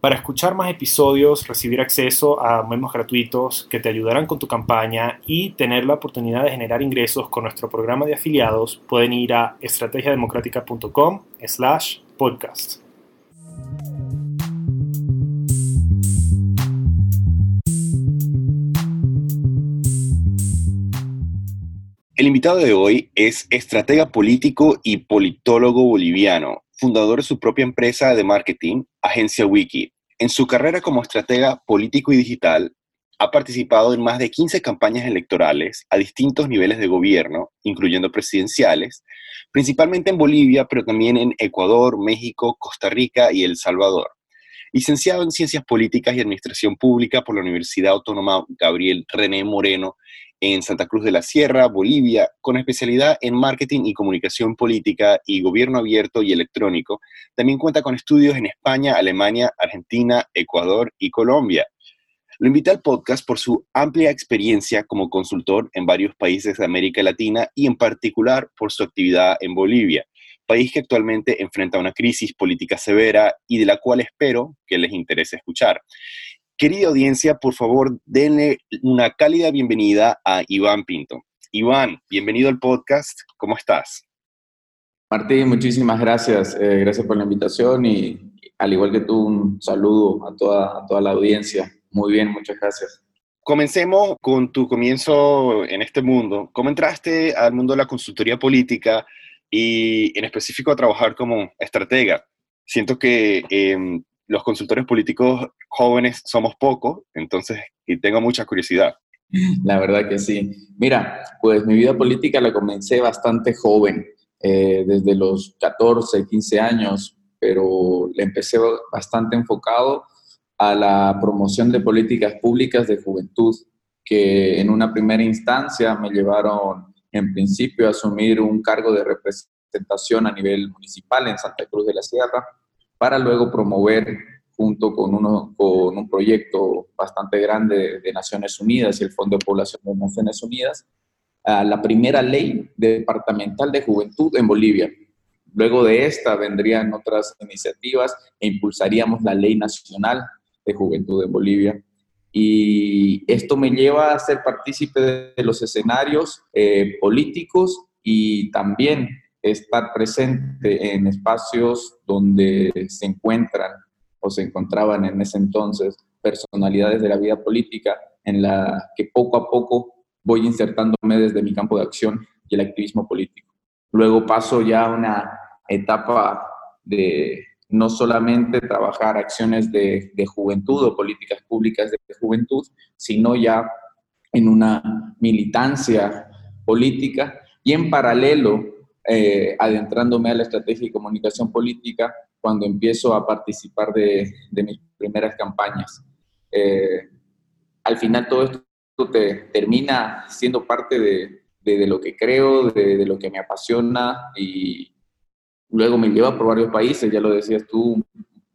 Para escuchar más episodios, recibir acceso a memos gratuitos que te ayudarán con tu campaña y tener la oportunidad de generar ingresos con nuestro programa de afiliados, pueden ir a estrategiademocrática.com slash podcast. El invitado de hoy es estratega político y politólogo boliviano, fundador de su propia empresa de marketing, Agencia Wiki. En su carrera como estratega político y digital, ha participado en más de 15 campañas electorales a distintos niveles de gobierno, incluyendo presidenciales, principalmente en Bolivia, pero también en Ecuador, México, Costa Rica y El Salvador. Licenciado en Ciencias Políticas y Administración Pública por la Universidad Autónoma Gabriel René Moreno en Santa Cruz de la Sierra, Bolivia, con especialidad en marketing y comunicación política y gobierno abierto y electrónico. También cuenta con estudios en España, Alemania, Argentina, Ecuador y Colombia. Lo invita al podcast por su amplia experiencia como consultor en varios países de América Latina y en particular por su actividad en Bolivia, país que actualmente enfrenta una crisis política severa y de la cual espero que les interese escuchar. Querida audiencia, por favor, denle una cálida bienvenida a Iván Pinto. Iván, bienvenido al podcast. ¿Cómo estás? Martín, muchísimas gracias. Eh, gracias por la invitación y al igual que tú, un saludo a toda, a toda la audiencia. Muy bien, muchas gracias. Comencemos con tu comienzo en este mundo. ¿Cómo entraste al mundo de la consultoría política y en específico a trabajar como estratega? Siento que em, los consultores políticos jóvenes somos pocos, entonces y tengo mucha curiosidad. La verdad que sí. Mira, pues mi vida política la comencé bastante joven, eh, desde los 14, 15 años, pero le empecé bastante enfocado a la promoción de políticas públicas de juventud, que en una primera instancia me llevaron en principio a asumir un cargo de representación a nivel municipal en Santa Cruz de la Sierra, para luego promover junto con, un proyecto bastante grande de Naciones Unidas y el Fondo de Población de Naciones Unidas, la primera ley departamental de juventud en Bolivia. Luego de esta vendrían otras iniciativas e impulsaríamos la ley nacional de juventud en Bolivia. Y esto me lleva a ser partícipe de los escenarios eh, políticos y también estar presente en espacios donde se encuentran o se encontraban en ese entonces personalidades de la vida política en la que poco a poco voy insertándome desde mi campo de acción y el activismo político. Luego paso ya a una etapa de no solamente trabajar acciones de, de juventud o políticas públicas de juventud, sino ya en una militancia política y en paralelo eh, adentrándome a la estrategia y comunicación política cuando empiezo a participar de, mis primeras campañas. Eh, al final todo esto te termina siendo parte de, lo que creo, de, lo que me apasiona y luego me lleva por varios países, ya lo decías tú, un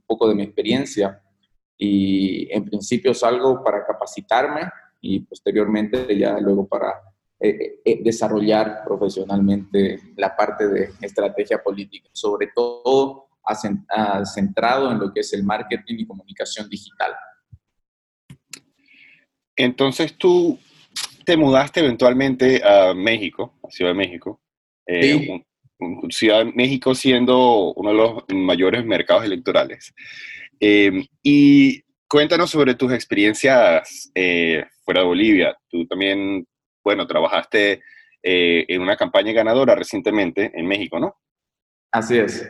poco de mi experiencia y en principio salgo para capacitarme y posteriormente ya luego para eh, eh, desarrollar profesionalmente la parte de estrategia política, sobre todo centrado en lo que es el marketing y comunicación digital. Entonces tú te mudaste eventualmente a México, a Ciudad de México. Eh, Ciudad de México siendo uno de los mayores mercados electorales. y cuéntanos sobre tus experiencias fuera de Bolivia. Tú también bueno, trabajaste eh, en una campaña ganadora recientemente en México, ¿no? Así es.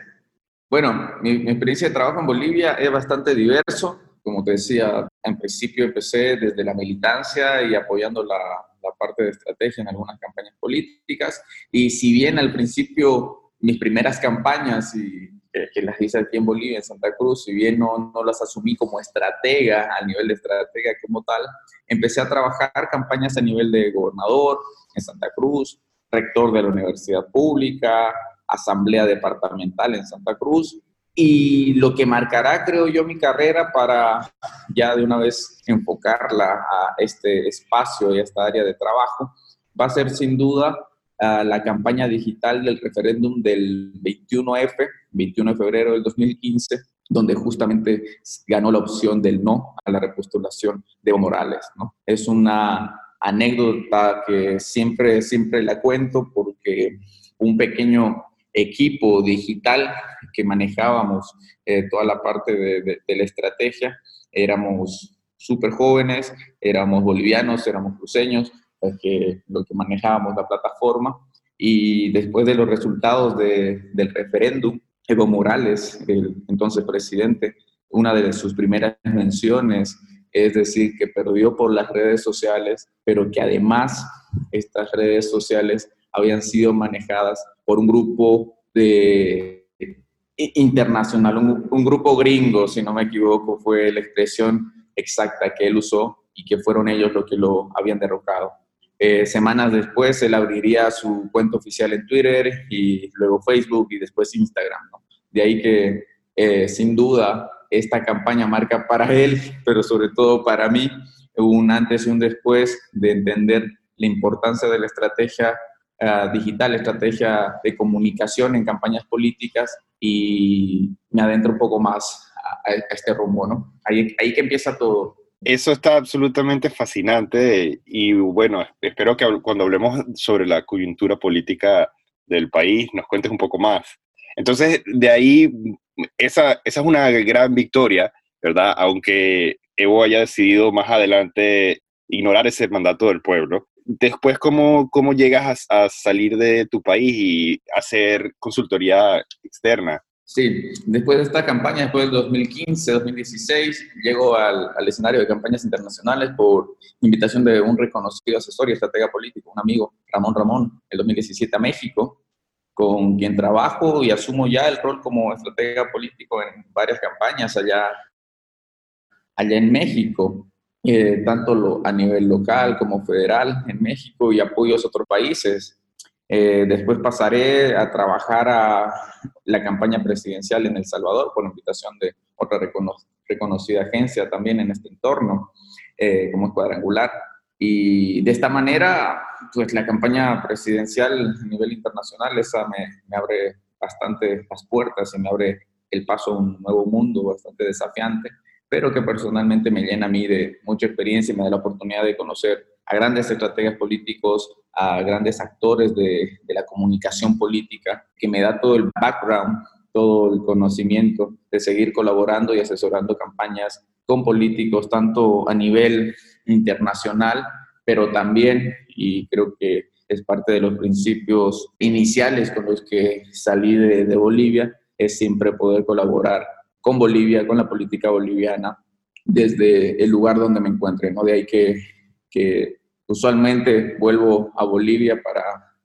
Bueno, mi, experiencia de trabajo en Bolivia es bastante diverso. Como te decía, en principio empecé desde la militancia y apoyando la parte de estrategia en algunas campañas políticas. Y si bien al principio mis primeras campañas y que las hice aquí en Bolivia, en Santa Cruz, si bien no, no las asumí como estratega, a nivel de estratega como tal, empecé a trabajar campañas a nivel de gobernador en Santa Cruz, rector de la universidad pública, asamblea departamental en Santa Cruz, y lo que marcará, creo yo, mi carrera para ya de una vez enfocarla a este espacio y a esta área de trabajo, va a ser sin duda la campaña digital del referéndum del 21F, 21 de febrero del 2015, donde justamente ganó la opción del no a la repostulación de Evo Morales. ¿no? Es una anécdota que siempre, siempre la cuento porque un pequeño equipo digital que manejábamos eh, toda la parte de, de la estrategia, éramos súper jóvenes, éramos bolivianos, éramos cruceños, que, lo que manejábamos la plataforma. Y después de los resultados del referéndum, Evo Morales, el entonces presidente, una de sus primeras menciones es decir, que perdió por las redes sociales, pero que además estas redes sociales habían sido manejadas por un grupo de, internacional, un, un, grupo gringo, si no me equivoco, fue la expresión exacta que él usó y que fueron ellos los que lo habían derrocado. Eh, semanas después él abriría su cuenta oficial en Twitter y luego Facebook y después Instagram. De ahí que eh, sin duda esta campaña marca para él, pero sobre todo para mí, un antes y un después de entender la importancia de la estrategia uh, digital, estrategia de comunicación en campañas políticas y me adentro un poco más a, a este rumbo, ¿no? Ahí, ahí que empieza todo. Eso está absolutamente fascinante y bueno, espero que cuando hablemos sobre la coyuntura política del país nos cuentes un poco más. Entonces, de ahí, esa, esa es una gran victoria, ¿verdad? Aunque Evo haya decidido más adelante ignorar ese mandato del pueblo. Después, ¿cómo, cómo llegas a, a salir de tu país y hacer consultoría externa? Sí, después de esta campaña, después del 2015, 2016, llego al, escenario de campañas internacionales por invitación de un reconocido asesor y estratega político, un amigo, Ramón Ramón, el 2017 a México, con quien trabajo y asumo ya el rol como estratega político en varias campañas allá, allá en México, eh, tanto a nivel local como federal en México y apoyos a otros países. Eh, después pasaré a trabajar a la campaña presidencial en El Salvador por invitación de otra recono reconocida agencia también en este entorno, eh, como cuadrangular. Y de esta manera, pues la campaña presidencial a nivel internacional, esa me, me abre bastante las puertas y me abre el paso a un nuevo mundo bastante desafiante, pero que personalmente me llena a mí de mucha experiencia y me da la oportunidad de conocer a grandes estrategias políticos, a grandes actores de, de, la comunicación política, que me da todo el background, todo el conocimiento de seguir colaborando y asesorando campañas con políticos, tanto a nivel internacional, pero también, y creo que es parte de los principios iniciales con los que salí de, de Bolivia, es siempre poder colaborar con Bolivia, con la política boliviana, desde el lugar donde me encuentre, ¿no? De ahí que que usualmente vuelvo a Bolivia para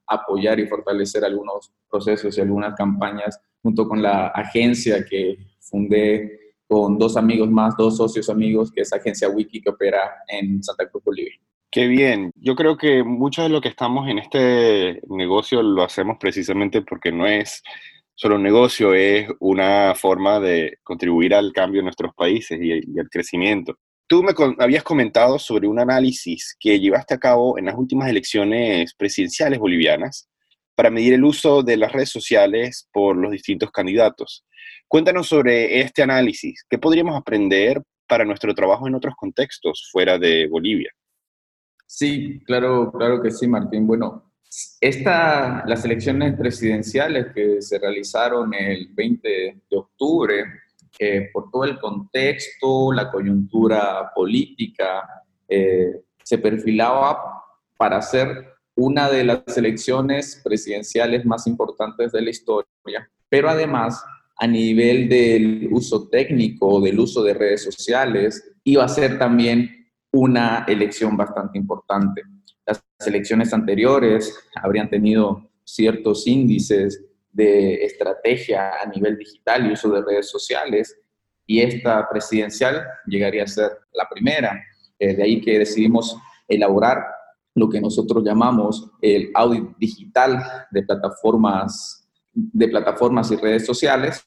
apoyar y fortalecer algunos procesos y algunas campañas junto con la agencia que fundé con dos amigos más, dos socios amigos, que es Agencia Wiki que opera en Santa Cruz, Bolivia. Qué bien. Yo creo que mucho de lo que estamos en este negocio lo hacemos precisamente porque no es solo un negocio, es una forma de contribuir al cambio en nuestros países y, y al crecimiento. Tú me habías comentado sobre un análisis que llevaste a cabo en las últimas elecciones presidenciales bolivianas para medir el uso de las redes sociales por los distintos candidatos. Cuéntanos sobre este análisis. ¿Qué podríamos aprender para nuestro trabajo en otros contextos fuera de Bolivia? Sí, claro, claro que sí, Martín. Bueno, esta, las elecciones presidenciales que se realizaron el 20 de octubre eh, por todo el contexto, la coyuntura política, eh, se perfilaba para ser una de las elecciones presidenciales más importantes de la historia, pero además a nivel del uso técnico, del uso de redes sociales, iba a ser también una elección bastante importante. Las elecciones anteriores habrían tenido ciertos índices de estrategia a nivel digital y uso de redes sociales, y esta presidencial llegaría a ser la primera. Eh, de ahí que decidimos elaborar lo que nosotros llamamos el audit digital de plataformas, de plataformas y redes sociales.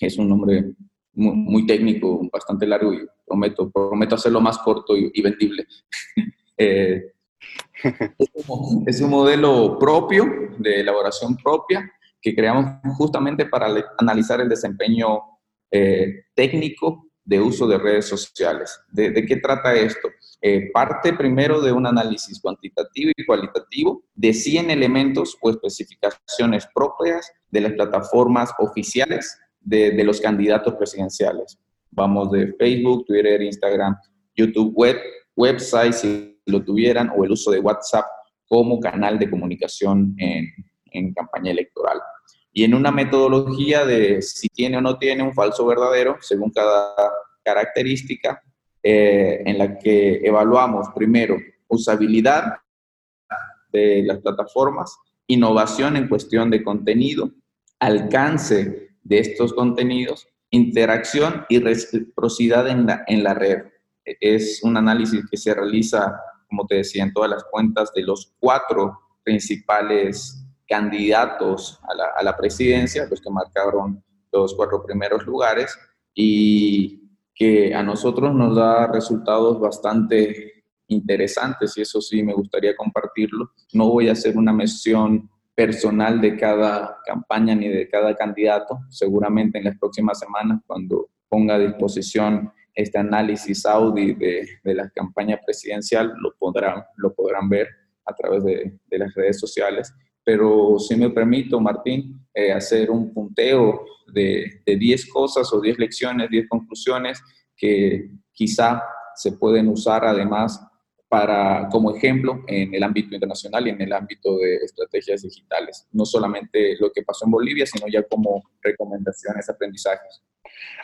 Es un nombre muy, técnico, bastante largo y prometo, prometo hacerlo más corto y, vendible. Eh, es un modelo propio, de elaboración propia, que creamos justamente para analizar el desempeño eh, técnico de uso de redes sociales. ¿De, qué trata esto? Eh, parte primero de un análisis cuantitativo y cualitativo de 100 elementos o especificaciones propias de las plataformas oficiales de, los candidatos presidenciales. Vamos de Facebook, Twitter, Instagram, YouTube, web, websites si lo tuvieran, o el uso de WhatsApp como canal de comunicación en, en campaña electoral. Y en una metodología de si tiene o no tiene un falso verdadero, según cada característica, eh, en la que evaluamos primero usabilidad de las plataformas, innovación en cuestión de contenido, alcance de estos contenidos, interacción y reciprocidad en la, en la red. Es un análisis que se realiza, como te decía, en todas las cuentas de los cuatro principales candidatos a la, a la presidencia, los que marcaron los cuatro primeros lugares, y que a nosotros nos da resultados bastante interesantes y eso sí me gustaría compartirlo. No voy a hacer una mención personal de cada campaña ni de cada candidato. Seguramente en las próximas semanas, cuando ponga a disposición este análisis Audi de, de la campaña presidencial, lo podrán, lo podrán ver a través de, de las redes sociales. Pero si me permito, Martín, eh, hacer un punteo de, de 10 cosas o 10 lecciones, 10 conclusiones que quizá se pueden usar además para, como ejemplo en el ámbito internacional y en el ámbito de estrategias digitales. No solamente lo que pasó en Bolivia, sino ya como recomendaciones, aprendizajes.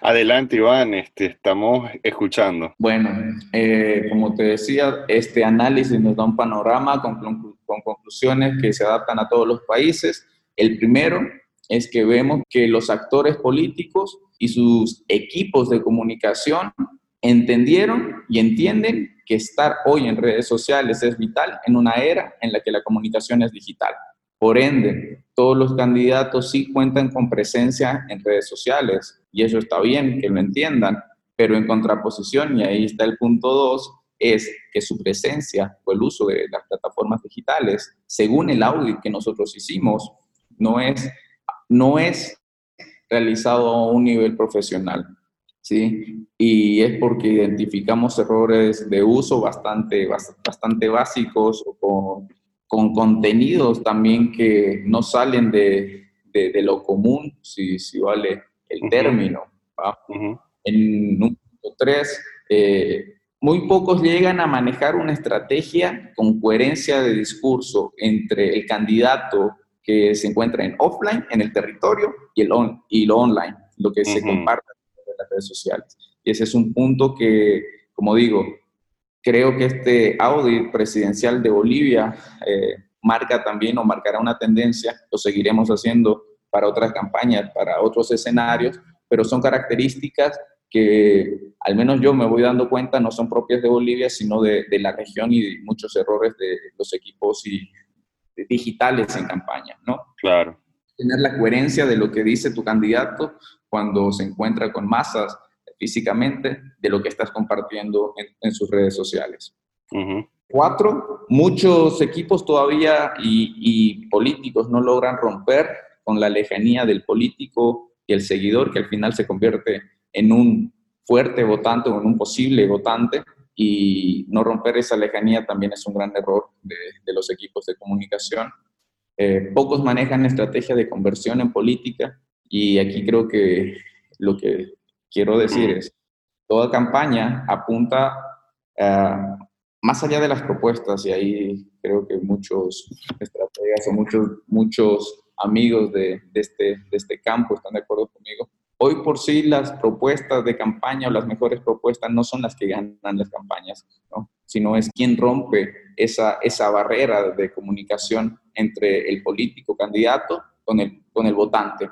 Adelante, Iván, este, estamos escuchando. Bueno, eh, como te decía, este análisis nos da un panorama con, con conclusiones que se adaptan a todos los países. El primero es que vemos que los actores políticos y sus equipos de comunicación entendieron y entienden que estar hoy en redes sociales es vital en una era en la que la comunicación es digital. Por ende, todos los candidatos sí cuentan con presencia en redes sociales y eso está bien, que lo entiendan, pero en contraposición, y ahí está el punto dos, es que su presencia o el uso de las plataformas digitales, según el audit que nosotros hicimos, no es, no es realizado a un nivel profesional. ¿sí? Y es porque identificamos errores de uso bastante, bastante básicos o con, con contenidos también que no salen de, de, lo común, si, si, vale el término. En un punto tres, eh, muy pocos llegan a manejar una estrategia con coherencia de discurso entre el candidato que se encuentra en offline, en el territorio, y, el on, y lo online, lo que se comparte las redes sociales. Y ese es un punto que, como digo, creo que este audit presidencial de Bolivia eh, marca también o marcará una tendencia, lo seguiremos haciendo para otras campañas, para otros escenarios, pero son características que al menos yo me voy dando cuenta no son propias de Bolivia, sino de, de la región y muchos errores de los equipos y, digitales en campaña, ¿no? Claro. Tener la coherencia de lo que dice tu candidato cuando se encuentra con masas físicamente de lo que estás compartiendo en, sus redes sociales. Cuatro, muchos equipos todavía y, políticos no logran romper con la lejanía del político y el seguidor, que al final se convierte en un fuerte votante o en un posible votante, y no romper esa lejanía también es un gran error de, los equipos de comunicación. Eh, pocos manejan estrategia de conversión en política y aquí creo que lo que quiero decir es, toda campaña apunta más allá de las propuestas y ahí creo que muchos estrategas o muchos, muchos amigos de, este, de este campo están de acuerdo conmigo. Hoy por sí las propuestas de campaña o las mejores propuestas no son las que ganan las campañas, ¿no? sino es quien rompe esa, esa barrera de comunicación entre el político candidato con el, con el votante.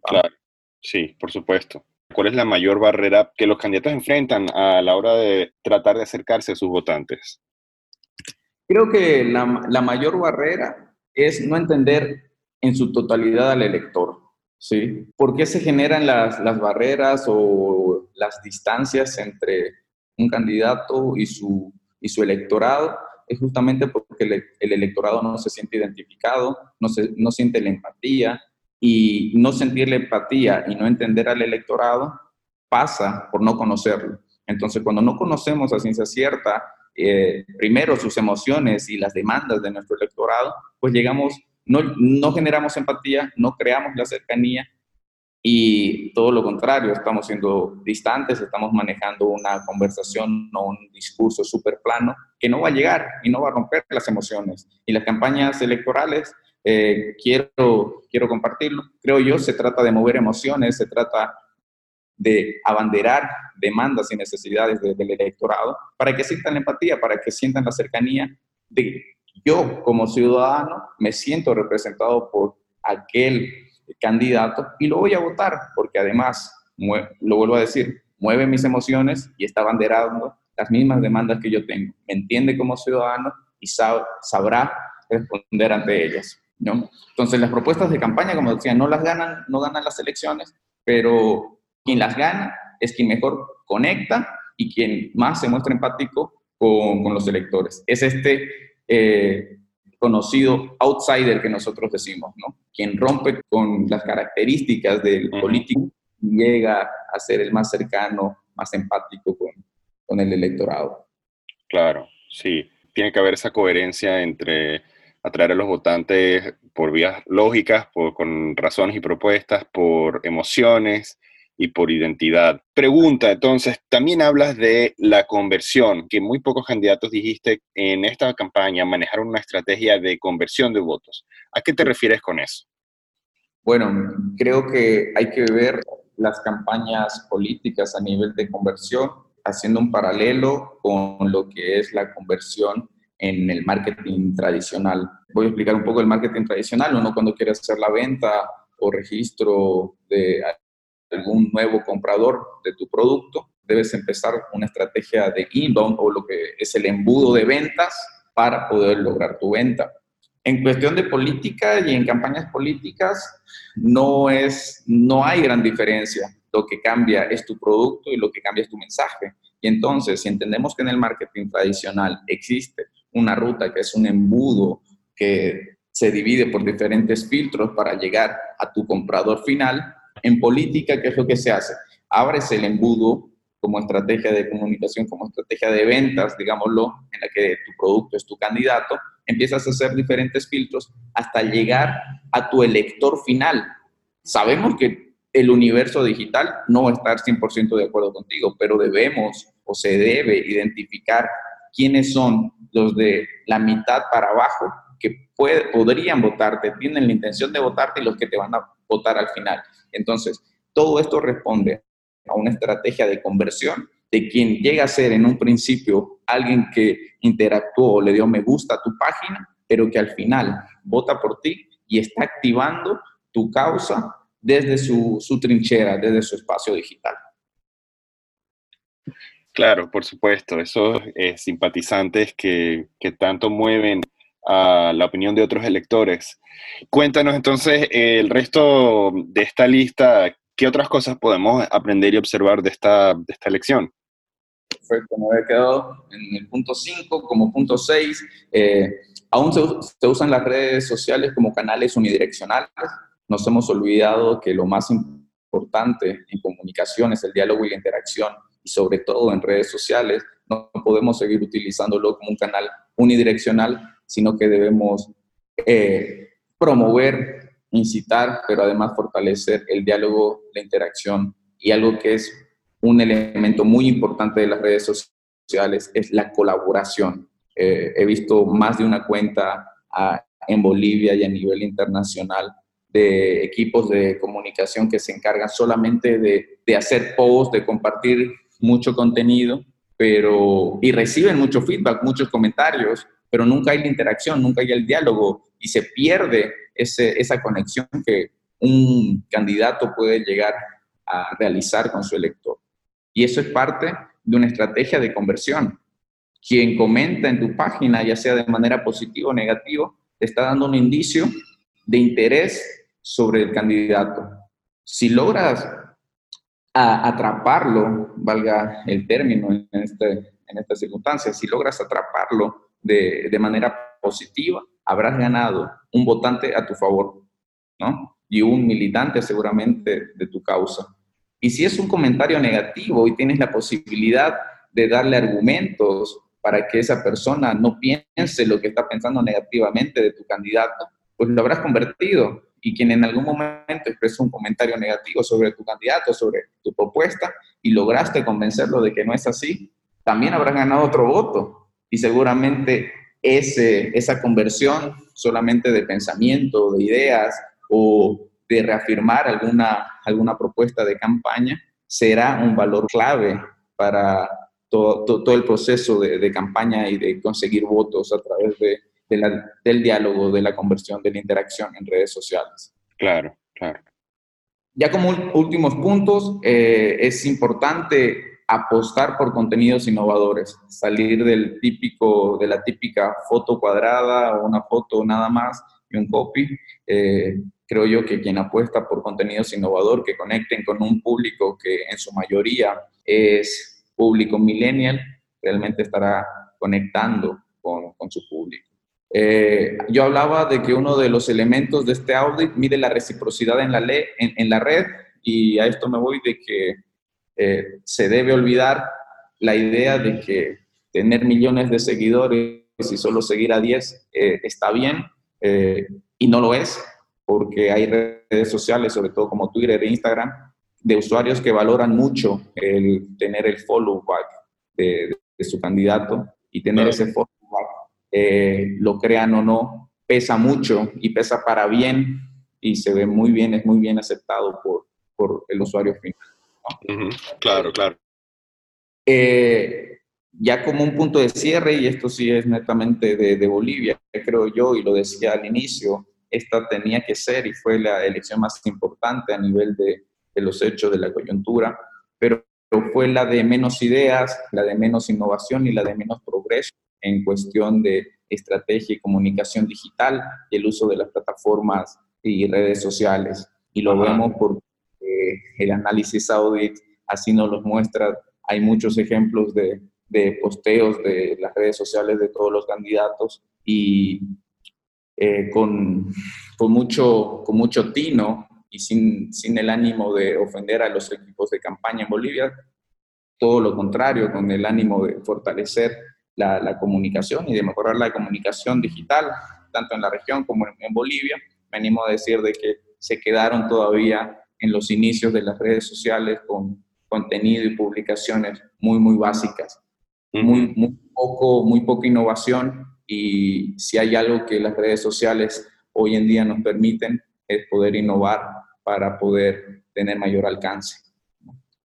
Claro, sí, por supuesto. ¿Cuál es la mayor barrera que los candidatos enfrentan a la hora de tratar de acercarse a sus votantes? Creo que la, la mayor barrera es no entender en su totalidad al elector. ¿Sí? ¿Por qué se generan las, las barreras o las distancias entre un candidato y su, y su electorado? Es justamente porque el, el electorado no se siente identificado, no, se, no siente la empatía, y no sentir la empatía y no entender al electorado pasa por no conocerlo. Entonces, cuando no conocemos a ciencia cierta, eh, primero sus emociones y las demandas de nuestro electorado, pues llegamos, no, no generamos empatía, no creamos la cercanía y todo lo contrario, estamos siendo distantes, estamos manejando una conversación o un discurso súper plano que no va a llegar y no va a romper las emociones. Y las campañas electorales eh, quiero, quiero compartirlo. Creo yo, se trata de mover emociones, se trata de abanderar demandas y necesidades del electorado para que sientan la empatía, para que sientan la cercanía de yo como ciudadano me siento representado por aquel candidato y lo voy a votar porque además, lo vuelvo a decir, mueve mis emociones y está abanderando las mismas demandas que yo tengo. Me entiende como ciudadano y sabrá responder ante ellas. ¿no? Entonces, las propuestas de campaña, como decía, no las ganan, no ganan las elecciones, pero quien las gana es quien mejor conecta y quien más se muestra empático con, con los electores. Es este eh, conocido outsider que nosotros decimos, ¿no? Quien rompe con las características del político y llega a ser el más cercano, más empático con, con el electorado. Claro, sí. Tiene que haber esa coherencia entre atraer a los votantes por vías lógicas, por, con razones y propuestas, por emociones y por identidad. Pregunta, entonces, también hablas de la conversión, que muy pocos candidatos dijiste en esta campaña manejaron una estrategia de conversión de votos. ¿A qué te refieres con eso? Bueno, creo que hay que ver las campañas políticas a nivel de conversión, haciendo un paralelo con lo que es la conversión en el marketing tradicional. Voy a explicar un poco el marketing tradicional. Uno cuando quiere hacer la venta o registro de algún nuevo comprador de tu producto, debes empezar una estrategia de inbound o lo que es el embudo de ventas para poder lograr tu venta. En cuestión de política y en campañas políticas, no, es, no hay gran diferencia. Lo que cambia es tu producto y lo que cambia es tu mensaje. Y entonces, si entendemos que en el marketing tradicional existe una ruta que es un embudo que se divide por diferentes filtros para llegar a tu comprador final. En política, ¿qué es lo que se hace? Abres el embudo como estrategia de comunicación, como estrategia de ventas, digámoslo, en la que tu producto es tu candidato, empiezas a hacer diferentes filtros hasta llegar a tu elector final. Sabemos que el universo digital no va a estar 100% de acuerdo contigo, pero debemos o se debe identificar quiénes son los de la mitad para abajo que podrían votarte, tienen la intención de votarte y los que te van a votar al final. Entonces, todo esto responde a una estrategia de conversión de quien llega a ser en un principio alguien que interactuó o le dio me gusta a tu página, pero que al final vota por ti y está activando tu causa desde su, su trinchera, desde su espacio digital. Claro, por supuesto, esos simpatizantes que, que, tanto mueven a la opinión de otros electores. Cuéntanos entonces el resto de esta lista, ¿qué otras cosas podemos aprender y observar de esta, de esta elección? Perfecto, me había quedado en el punto 5, como punto 6, eh, aún se, se usan las redes sociales como canales unidireccionales. Nos hemos olvidado que lo más importante en comunicación es el diálogo y la interacción y sobre todo en redes sociales, no podemos seguir utilizándolo como un canal unidireccional, sino que debemos eh, promover, incitar, pero además fortalecer el diálogo, la interacción y algo que es un elemento muy importante de las redes sociales es la colaboración. Eh, he visto más de una cuenta ah, en Bolivia y a nivel internacional de equipos de comunicación que se encargan solamente de, de hacer posts, de compartir mucho contenido, pero y reciben mucho feedback, muchos comentarios, pero nunca hay la interacción, nunca hay el diálogo y se pierde esa conexión que un candidato puede llegar a realizar con su elector. Y eso es parte de una estrategia de conversión. Quien comenta en tu página, ya sea de manera positiva o negativa, te está dando un indicio de interés sobre el candidato. Si logras atraparlo, valga el término en, este, en esta circunstancia, si logras atraparlo de, de manera positiva, habrás ganado un votante a tu favor, ¿no? Y un militante seguramente de tu causa. Y si es un comentario negativo y tienes la posibilidad de darle argumentos para que esa persona no piense lo que está pensando negativamente de tu candidato, pues lo habrás convertido. Y quien en algún momento expresó un comentario negativo sobre tu candidato, sobre tu propuesta, y lograste convencerlo de que no es así, también habrás ganado otro voto. Y seguramente ese, esa conversión solamente de pensamiento, de ideas o de reafirmar alguna, alguna propuesta de campaña será un valor clave para todo, todo, el proceso de, de, campaña y de conseguir votos a través de, de la, del diálogo, de la conversión, de la interacción en redes sociales. Claro, claro. Ya como últimos puntos, eh, es importante apostar por contenidos innovadores, salir del típico, de la típica foto cuadrada o una foto nada más y un copy. Eh, creo yo que quien apuesta por contenidos innovadores que conecten con un público que en su mayoría es público millennial, realmente estará conectando con, con su público. Eh, yo hablaba de que uno de los elementos de este audit mide la reciprocidad en la, en, en la red y a esto me voy de que eh, se debe olvidar la idea de que tener millones de seguidores y solo seguir a 10 eh, está bien eh, y no lo es, porque hay redes sociales, sobre todo como Twitter e Instagram, de usuarios que valoran mucho el tener el follow back de, su candidato y tener ese follow back, lo crean o no, pesa mucho y pesa para bien y se ve muy bien, es muy bien aceptado por, por el usuario final. Claro, claro. Eh, ya como un punto de cierre, y esto sí es netamente de, Bolivia, creo yo, y lo decía al inicio, esta tenía que ser y fue la elección más importante a nivel de, de los hechos de la coyuntura, pero fue la de menos ideas, la de menos innovación y la de menos progreso en cuestión de estrategia y comunicación digital y el uso de las plataformas y redes sociales. Y lo vemos por el análisis audit así nos los muestra. Hay muchos ejemplos de, de posteos de las redes sociales de todos los candidatos y eh, con, con, mucho, con mucho tino y sin, sin el ánimo de ofender a los equipos de campaña en Bolivia, todo lo contrario, con el ánimo de fortalecer la, comunicación y de mejorar la comunicación digital, tanto en la región como en, en Bolivia. Venimos a decir de que se quedaron todavía en los inicios de las redes sociales con contenido y publicaciones muy, muy básicas. Muy, muy, poco, muy poca innovación y si hay algo que las redes sociales hoy en día nos permiten es poder innovar para poder tener mayor alcance.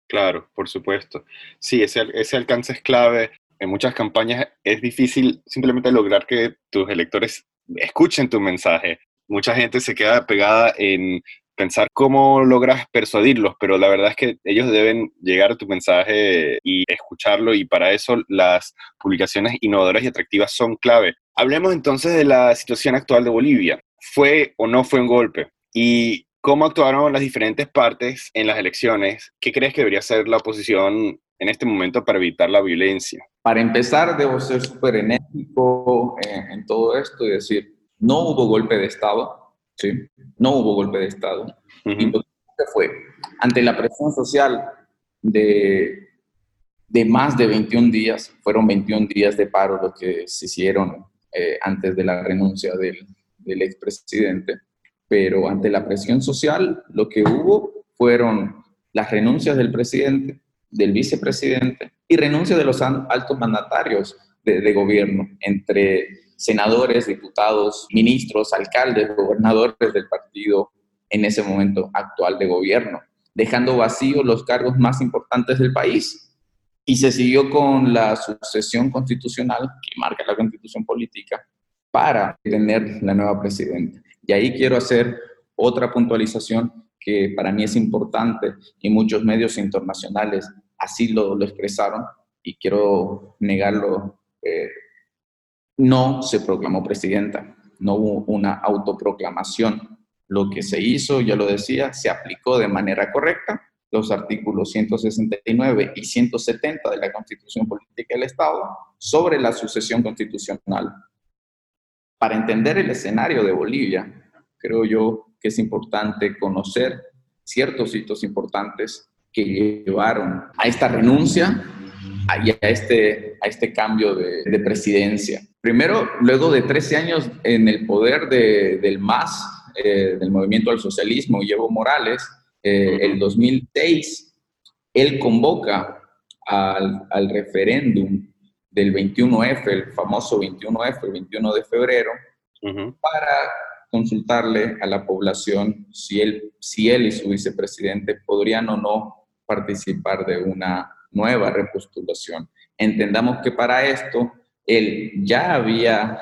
Claro, por supuesto. Sí, ese, ese alcance es clave. En muchas campañas es difícil simplemente lograr que tus electores escuchen tu mensaje. Mucha gente se queda pegada en pensar cómo logras persuadirlos, pero la verdad es que ellos deben llegar a tu mensaje y escucharlo y para eso las publicaciones innovadoras y atractivas son clave. Hablemos entonces de la situación actual de Bolivia. ¿Fue o no fue un golpe? ¿Y cómo actuaron las diferentes partes en las elecciones? ¿Qué crees que debería ser la oposición en este momento para evitar la violencia? Para empezar, debo ser súper enérgico en, en todo esto y decir, no hubo golpe de Estado, ¿sí? No hubo golpe de Estado. Y lo que fue, ante la presión social de, de más de 21 días, fueron 21 días de paro lo que se hicieron eh, antes de la renuncia del, del expresidente, pero ante la presión social lo que hubo fueron las renuncias del presidente, del vicepresidente y renuncia de los altos mandatarios de, de gobierno, entre senadores, diputados, ministros, alcaldes, gobernadores del partido en ese momento actual de gobierno, dejando vacíos los cargos más importantes del país. Y se siguió con la sucesión constitucional que marca la constitución política para tener la nueva presidenta. Y ahí quiero hacer otra puntualización que para mí es importante y muchos medios internacionales así lo, expresaron y quiero negarlo. Eh, no se proclamó presidenta, no hubo una autoproclamación. Lo que se hizo, ya lo decía, se aplicó de manera correcta los artículos 169 y 170 de la Constitución Política del Estado sobre la sucesión constitucional. Para entender el escenario de Bolivia, creo yo que es importante conocer ciertos hitos importantes que llevaron a esta renuncia y a este, a este cambio de, presidencia. Primero, luego de 13 años en el poder del MAS, eh, del Movimiento al Socialismo, Evo Morales, eh, el 2006, él convoca al, al referéndum del 21F, el famoso 21F, el 21 de febrero, para consultarle a la población si él, si él y su vicepresidente podrían o no participar de una nueva repostulación. Entendamos que para esto él ya había,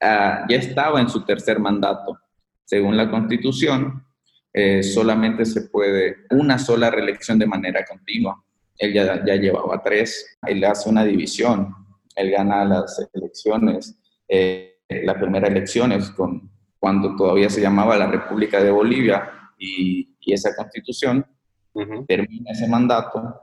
ah, ya estaba en su tercer mandato. Según la Constitución, eh, solamente se puede una sola reelección de manera continua. Él ya, ya llevaba tres, él hace una división, él gana las elecciones, eh, la primera elección es con, cuando todavía se llamaba la República de Bolivia y, esa constitución, termina ese mandato,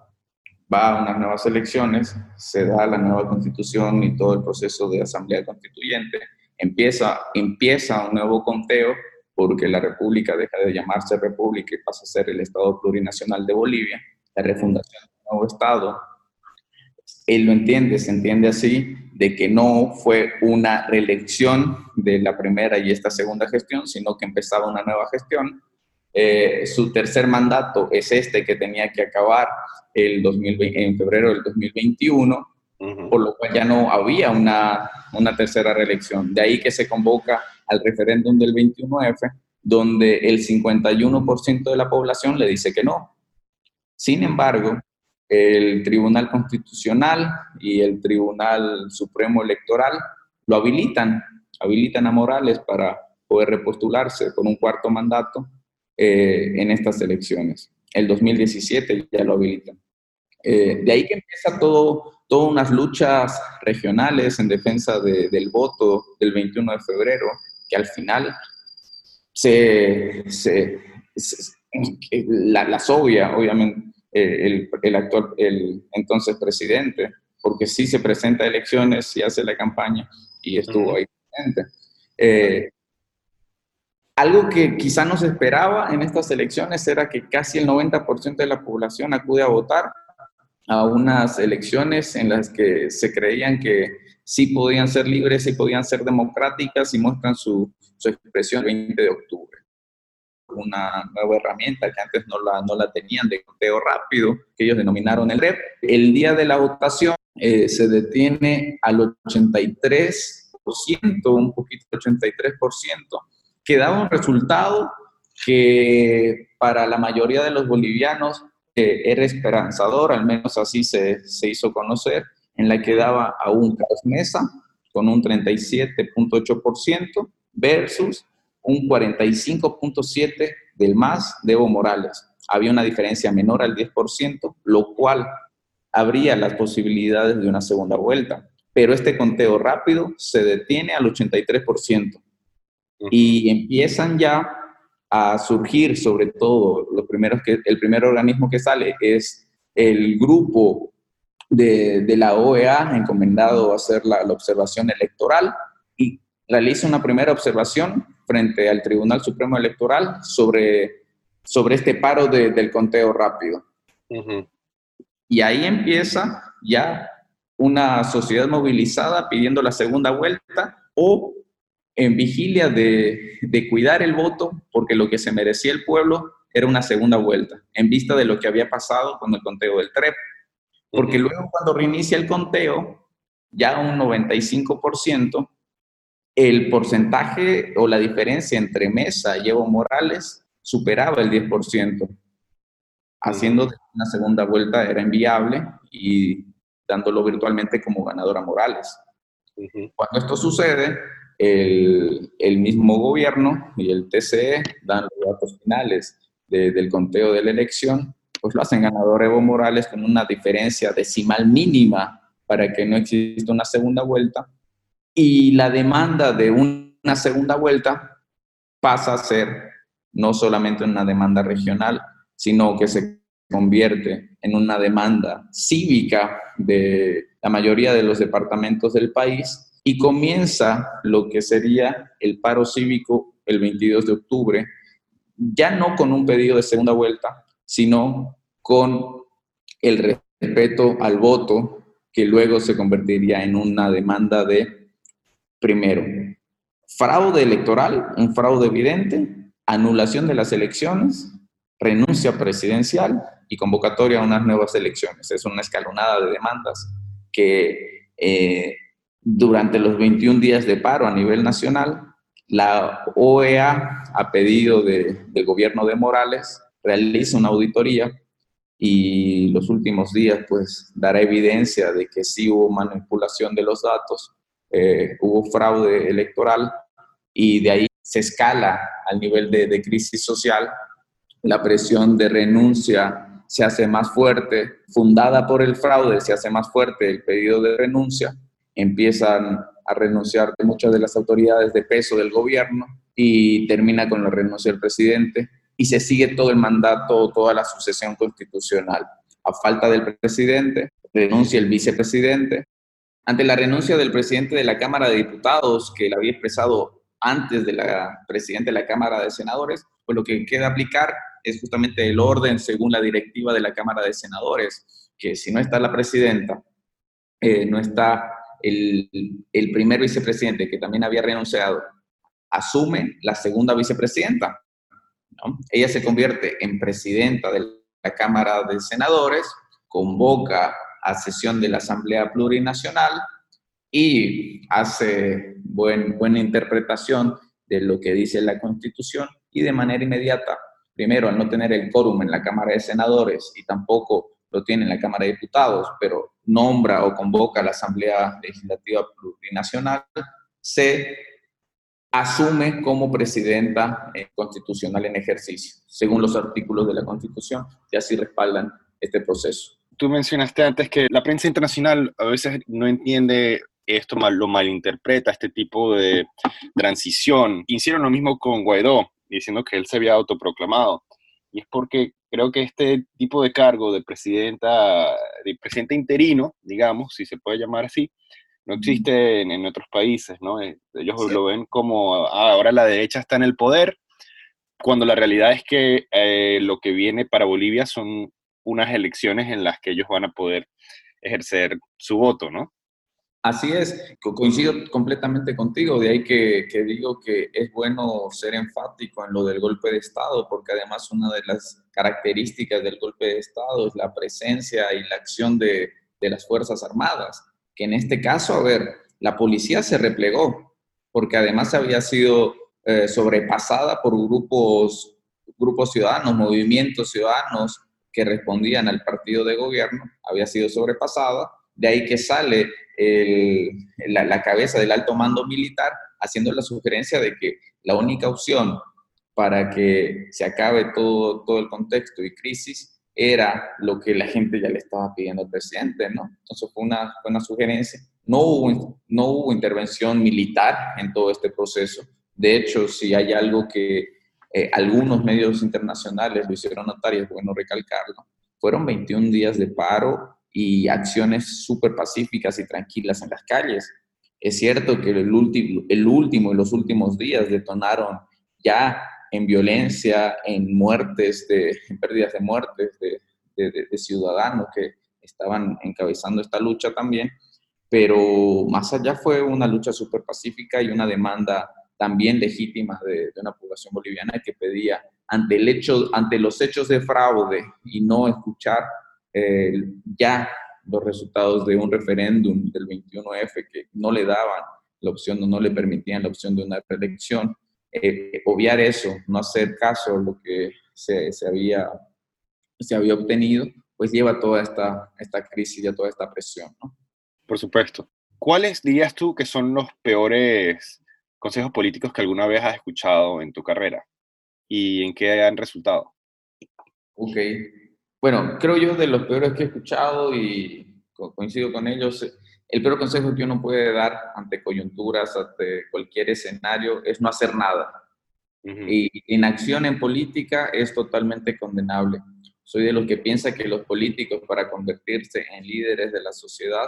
va a unas nuevas elecciones, se da la nueva constitución y todo el proceso de asamblea constituyente, empieza, empieza un nuevo conteo porque la República deja de llamarse República y pasa a ser el Estado Plurinacional de Bolivia, la refundación de un nuevo Estado. Él lo entiende, se entiende así, de que no fue una reelección de la primera y esta segunda gestión, sino que empezaba una nueva gestión. Eh, su tercer mandato es este que tenía que acabar el 2020, en febrero del 2021, por lo cual ya no había una, una tercera reelección. De ahí que se convoca al referéndum del 21F, donde el 51% de la población le dice que no. Sin embargo, el Tribunal Constitucional y el Tribunal Supremo Electoral lo habilitan, habilitan a Morales para poder repostularse por un cuarto mandato eh, en estas elecciones. El 2017 ya lo habilitan. Eh, de ahí que empieza todo, todas unas luchas regionales en defensa del voto del 21 de febrero, que al final se, la, las obvia, obviamente, eh, el, actual, el entonces presidente, porque sí se presenta a elecciones, sí hace la campaña y estuvo ahí presente. Eh, algo que quizá no se esperaba en estas elecciones era que casi el 90% de la población acude a votar a unas elecciones en las que se creían que sí podían ser libres, sí podían ser democráticas y muestran su, su expresión el 20 de octubre. Una nueva herramienta que antes no la, no la tenían de conteo rápido, que ellos denominaron el REP. El día de la votación eh, se detiene al 83%, un poquito 83%, que daba un resultado que para la mayoría de los bolivianos era esperanzador, al menos así se, se hizo conocer, en la que daba a un Carlos Mesa con un 37.8% versus un 45.7% del MAS de Evo Morales. Había una diferencia menor al 10%, lo cual habría las posibilidades de una segunda vuelta. Pero este conteo rápido se detiene al 83%. Y empiezan ya a surgir, sobre todo, los primeros que, el primer organismo que sale es el grupo de, la OEA encomendado a hacer la, observación electoral y realiza una primera observación frente al Tribunal Supremo Electoral sobre, sobre este paro del conteo rápido. Y ahí empieza ya una sociedad movilizada pidiendo la segunda vuelta o en vigilia de, de, cuidar el voto, porque lo que se merecía el pueblo era una segunda vuelta, en vista de lo que había pasado con el conteo del TREP. Porque luego cuando reinicia el conteo, ya un 95%, el porcentaje o la diferencia entre Mesa y Evo Morales superaba el 10%, haciendo que una segunda vuelta era inviable y dándolo virtualmente como ganadora Morales. Cuando esto sucede, el, mismo gobierno y el TCE dan los datos finales del conteo de la elección, pues lo hacen ganador Evo Morales con una diferencia decimal mínima para que no exista una segunda vuelta. Y la demanda de una segunda vuelta pasa a ser no solamente una demanda regional, sino que se convierte en una demanda cívica de la mayoría de los departamentos del país y comienza lo que sería el paro cívico el 22 de octubre, ya no con un pedido de segunda vuelta, sino con el respeto al voto que luego se convertiría en una demanda de, primero, fraude electoral, un fraude evidente, anulación de las elecciones, renuncia presidencial y convocatoria a unas nuevas elecciones. Es una escalonada de demandas que eh, durante los 21 días de paro a nivel nacional, la OEA, a pedido del gobierno de Morales, realiza una auditoría y los últimos días pues dará evidencia de que sí hubo manipulación de los datos, eh, hubo fraude electoral y de ahí se escala al nivel de, de crisis social, la presión de renuncia se hace más fuerte, fundada por el fraude, se hace más fuerte el pedido de renuncia, empiezan a renunciar muchas de las autoridades de peso del gobierno y termina con la renuncia del presidente y se sigue todo el mandato, toda la sucesión constitucional. A falta del presidente, renuncia el vicepresidente. Ante la renuncia del presidente de la Cámara de Diputados, que la había expresado antes de la presidenta de la Cámara de Senadores, pues lo que queda aplicar es justamente el orden según la directiva de la Cámara de Senadores, que si no está la presidenta, eh, no está el, primer vicepresidente, que también había renunciado, asume la segunda vicepresidenta. Ella se convierte en presidenta de la Cámara de Senadores, convoca a sesión de la Asamblea Plurinacional y hace buen, buena interpretación de lo que dice la Constitución y de manera inmediata, primero al no tener el quórum en la Cámara de Senadores y tampoco lo tiene en la Cámara de Diputados, pero nombra o convoca a la Asamblea Legislativa Plurinacional, se asume como presidenta eh, constitucional en ejercicio, según los artículos de la Constitución, y así respaldan este proceso. Tú mencionaste antes que la prensa internacional a veces no entiende esto, lo malinterpreta, este tipo de transición. Hicieron lo mismo con Guaidó, diciendo que él se había autoproclamado. Y es porque creo que este tipo de cargo de presidenta, de presidente interino, digamos, si se puede llamar así, no existe en, otros países, ¿no? Eh, ellos lo ven como, ah, ahora la derecha está en el poder, cuando la realidad es que eh, lo que viene para Bolivia son unas elecciones en las que ellos van a poder ejercer su voto, ¿no? Así es, coincido completamente contigo, de ahí que, digo que es bueno ser enfático en lo del golpe de Estado, porque además una de las características del golpe de Estado es la presencia y la acción de, de las Fuerzas Armadas, que en este caso, a ver, la policía se replegó, porque además había sido eh, sobrepasada por grupos, grupos ciudadanos, movimientos ciudadanos que respondían al partido de gobierno, había sido sobrepasada, de ahí que sale la, cabeza del alto mando militar haciendo la sugerencia de que la única opción para que se acabe todo, todo el contexto y crisis era lo que la gente ya le estaba pidiendo al presidente, ¿no? Entonces fue una, una sugerencia. No hubo, no hubo intervención militar en todo este proceso. De hecho, si hay algo que eh, algunos medios internacionales lo hicieron notar y es bueno recalcarlo, fueron 21 días de paro y acciones súper pacíficas y tranquilas en las calles. Es cierto que el, último, el último y los últimos días detonaron ya en violencia, en muertes, de, en pérdidas de muertes de, de, ciudadanos que estaban encabezando esta lucha también, pero más allá fue una lucha súper pacífica y una demanda también legítima de, una población boliviana que pedía ante, el hecho, ante los hechos de fraude y no escuchar eh, ya los resultados de un referéndum del 21F que no le daban la opción o no le permitían la opción de una reelección, eh, obviar eso, no hacer caso a lo que se, se, había, se había obtenido, pues lleva toda esta, esta crisis y a toda esta presión. ¿no? Por supuesto. ¿Cuáles dirías tú que son los peores consejos políticos que alguna vez has escuchado en tu carrera y en qué han resultado. Ok. Bueno, creo yo de los peores que he escuchado y coincido con ellos, el peor consejo que uno puede dar ante coyunturas, ante cualquier escenario, es no hacer nada. Y inacción en política es totalmente condenable. Soy de los que piensa que los políticos para convertirse en líderes de la sociedad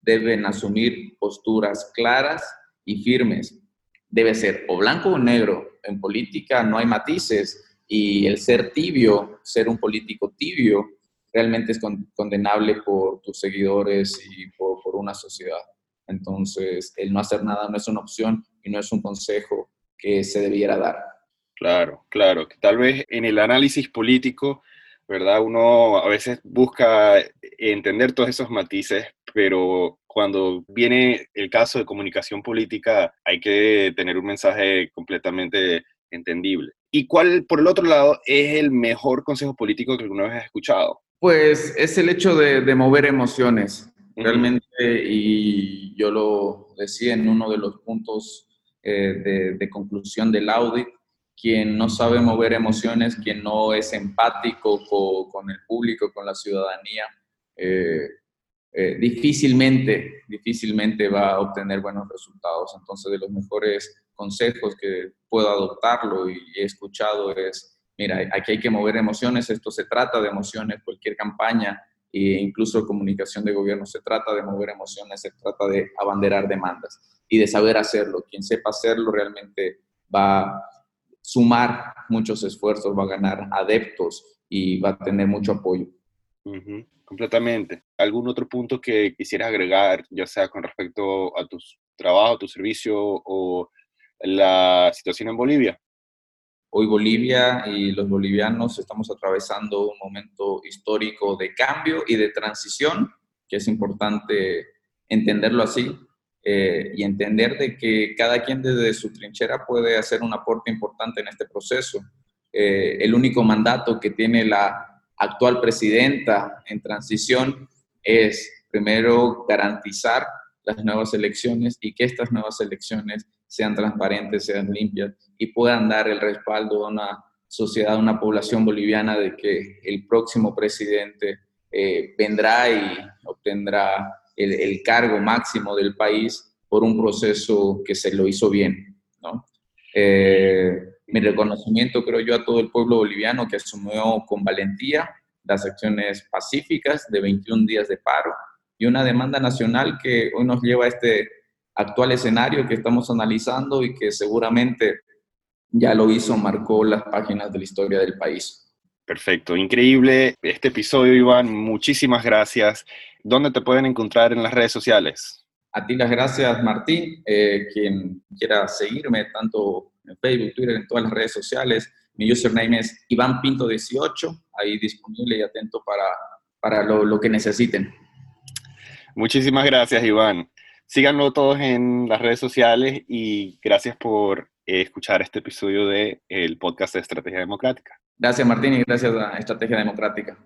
deben asumir posturas claras y firmes. Debe ser o blanco o negro. En política no hay matices y el ser tibio, ser un político tibio, realmente es condenable por tus seguidores y por, una sociedad. Entonces, el no hacer nada no es una opción y no es un consejo que se debiera dar. Claro, claro, que tal vez en el análisis político, ¿verdad? Uno a veces busca entender todos esos matices, pero cuando viene el caso de comunicación política hay que tener un mensaje completamente entendible. ¿Y cuál, por el otro lado, es el mejor consejo político que alguna vez has escuchado? Pues es el hecho de, mover emociones, realmente, y yo lo decía en uno de los puntos eh, de, conclusión del audit, quien no sabe mover emociones, quien no es empático con, el público, con la ciudadanía, eh, eh, difícilmente, difícilmente va a obtener buenos resultados. Entonces, de los mejores consejos que puedo adoptarlo y he escuchado es, mira, aquí hay que mover emociones, esto se trata de emociones, cualquier campaña e incluso comunicación de gobierno se trata de mover emociones, se trata de abanderar demandas y de saber hacerlo. Quien sepa hacerlo realmente va a sumar muchos esfuerzos, va a ganar adeptos y va a tener mucho apoyo. Completamente. ¿Algún otro punto que quisieras agregar, ya sea con respecto a tu trabajo, tu servicio o la situación en Bolivia? Hoy Bolivia y los bolivianos estamos atravesando un momento histórico de cambio y de transición, que es importante entenderlo así eh, y entender de que cada quien desde su trinchera puede hacer un aporte importante en este proceso. Eh, el único mandato que tiene la actual presidenta en transición es primero garantizar las nuevas elecciones y que estas nuevas elecciones sean transparentes, sean limpias y puedan dar el respaldo a una sociedad, a una población boliviana de que el próximo presidente eh, vendrá y obtendrá el, cargo máximo del país por un proceso que se lo hizo bien. ¿no? Eh, mi reconocimiento, creo yo, a todo el pueblo boliviano que asumió con valentía las acciones pacíficas de 21 días de paro y una demanda nacional que hoy nos lleva a este actual escenario que estamos analizando y que seguramente ya lo hizo, marcó las páginas de la historia del país. Perfecto, increíble este episodio, Iván. Muchísimas gracias. ¿Dónde te pueden encontrar en las redes sociales? A ti las gracias, Martín. Eh, quien quiera seguirme, tanto en Facebook, Twitter, en todas las redes sociales, mi username es Iván Pinto 18, ahí disponible y atento para, para lo, lo que necesiten. Muchísimas gracias, Iván. Síganlo todos en las redes sociales y gracias por eh, escuchar este episodio del el podcast de Estrategia Democrática. Gracias, Martín, y gracias a Estrategia Democrática.